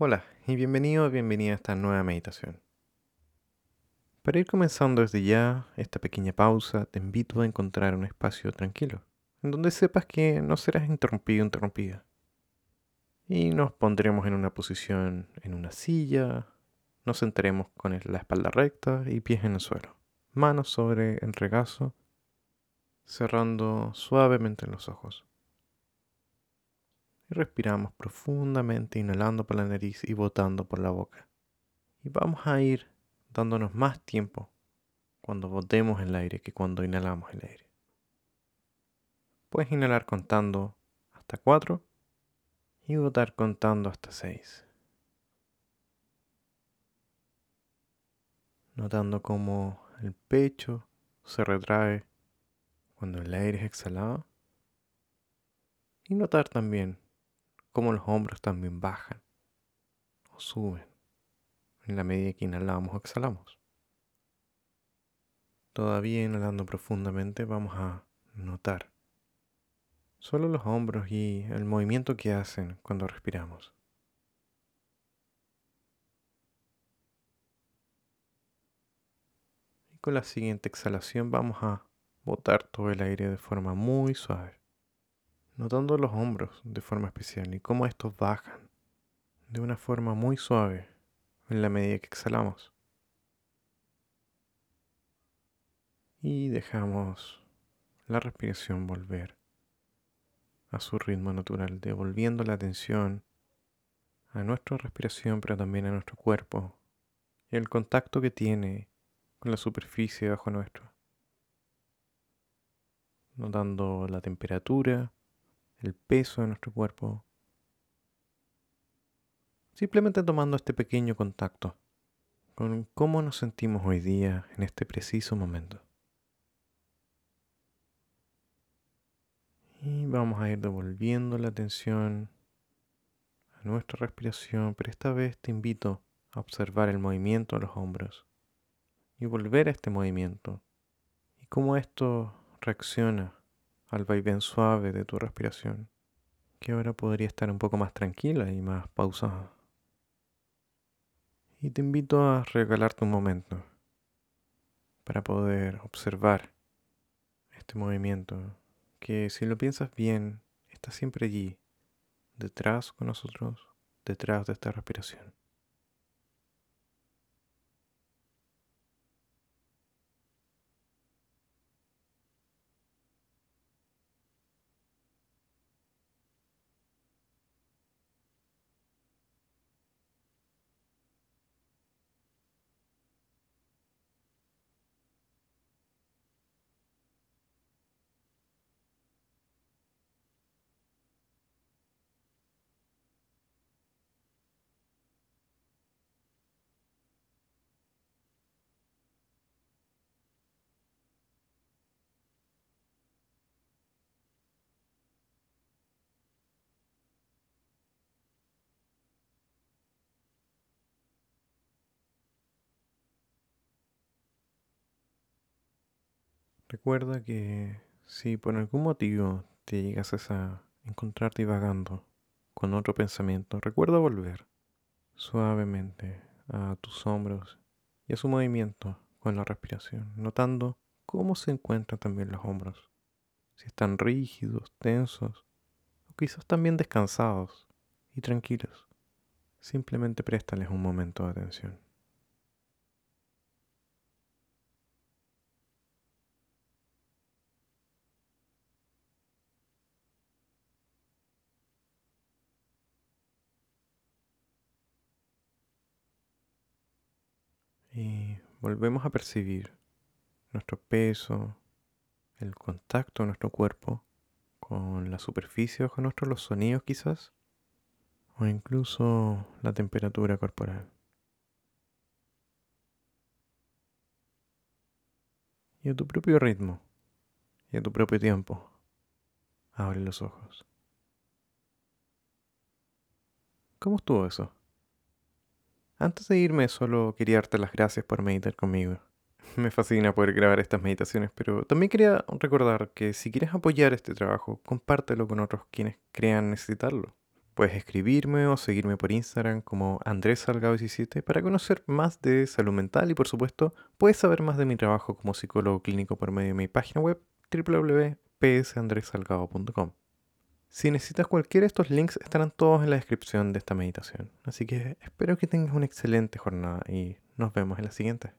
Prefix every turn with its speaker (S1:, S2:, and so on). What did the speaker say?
S1: Hola y bienvenido bienvenida a esta nueva meditación. Para ir comenzando desde ya esta pequeña pausa, te invito a encontrar un espacio tranquilo, en donde sepas que no serás interrumpido o interrumpida. Y nos pondremos en una posición en una silla, nos sentaremos con la espalda recta y pies en el suelo, manos sobre el regazo, cerrando suavemente los ojos. Y respiramos profundamente, inhalando por la nariz y botando por la boca. Y vamos a ir dándonos más tiempo cuando botemos el aire que cuando inhalamos el aire. Puedes inhalar contando hasta 4 y botar contando hasta 6. Notando cómo el pecho se retrae cuando el aire es exhalado. Y notar también cómo los hombros también bajan o suben en la medida que inhalamos o exhalamos. Todavía inhalando profundamente vamos a notar solo los hombros y el movimiento que hacen cuando respiramos. Y con la siguiente exhalación vamos a botar todo el aire de forma muy suave, notando los hombros de forma especial y cómo estos bajan de una forma muy suave en la medida que exhalamos. Y dejamos la respiración volver a su ritmo natural, devolviendo la atención a nuestra respiración, pero también a nuestro cuerpo y el contacto que tiene con la superficie bajo nuestro. Notando la temperatura, el peso de nuestro cuerpo, Simplemente tomando este pequeño contacto con cómo nos sentimos hoy día en este preciso momento. Y vamos a ir devolviendo la atención a nuestra respiración, pero esta vez te invito a observar el movimiento de los hombros y volver a este movimiento y cómo esto reacciona al vaivén suave de tu respiración, que ahora podría estar un poco más tranquila y más pausada y te invito a regalarte un momento para poder observar este movimiento que si lo piensas bien está siempre allí, detrás con nosotros, detrás de esta respiración. Recuerda que si por algún motivo te llegas a encontrarte divagando con otro pensamiento, recuerda volver suavemente a tus hombros y a su movimiento con la respiración, notando cómo se encuentran también los hombros, si están rígidos, tensos, o quizás también descansados y tranquilos. Simplemente préstales un momento de atención. Y volvemos a percibir nuestro peso, el contacto de nuestro cuerpo con la superficie bajo nuestro, los sonidos quizás, o incluso la temperatura corporal. Y a tu propio ritmo y a tu propio tiempo, abre los ojos. ¿Cómo estuvo eso? Antes de irme, solo quería darte las gracias por meditar conmigo. Me fascina poder grabar estas meditaciones, pero también quería recordar que si quieres apoyar este trabajo, compártelo con otros quienes crean necesitarlo. Puedes escribirme o seguirme por Instagram como Andrés Salgado 17 para conocer más de salud mental y por supuesto puedes saber más de mi trabajo como psicólogo clínico por medio de mi página web www.psandresalgado.com. Si necesitas cualquiera de estos links estarán todos en la descripción de esta meditación. Así que espero que tengas una excelente jornada y nos vemos en la siguiente.